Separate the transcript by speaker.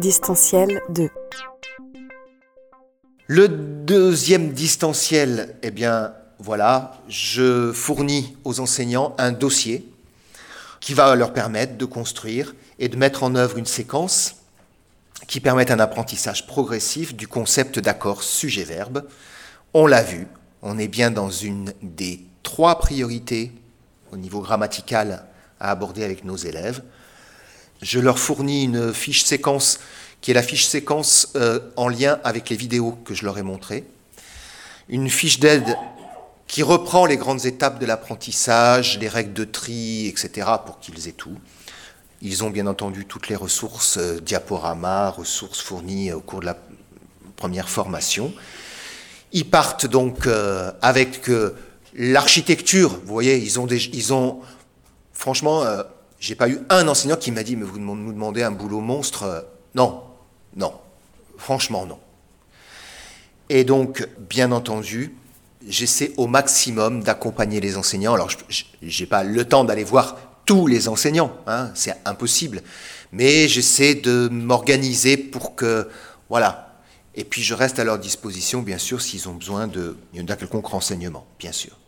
Speaker 1: Distanciel 2.
Speaker 2: Le deuxième distanciel, eh bien voilà, je fournis aux enseignants un dossier qui va leur permettre de construire et de mettre en œuvre une séquence qui permet un apprentissage progressif du concept d'accord sujet-verbe. On l'a vu, on est bien dans une des trois priorités au niveau grammatical à aborder avec nos élèves. Je leur fournis une fiche séquence qui est la fiche séquence euh, en lien avec les vidéos que je leur ai montrées. Une fiche d'aide qui reprend les grandes étapes de l'apprentissage, les règles de tri, etc., pour qu'ils aient tout. Ils ont bien entendu toutes les ressources, euh, diaporamas, ressources fournies au cours de la première formation. Ils partent donc euh, avec euh, l'architecture. Vous voyez, ils ont, des, ils ont franchement, euh, j'ai pas eu un enseignant qui m'a dit, mais vous nous demandez un boulot monstre. Euh, non, non, franchement non. Et donc, bien entendu, j'essaie au maximum d'accompagner les enseignants. Alors, je n'ai pas le temps d'aller voir tous les enseignants, hein, c'est impossible. Mais j'essaie de m'organiser pour que, voilà. Et puis je reste à leur disposition, bien sûr, s'ils ont besoin d'un quelconque renseignement, bien sûr.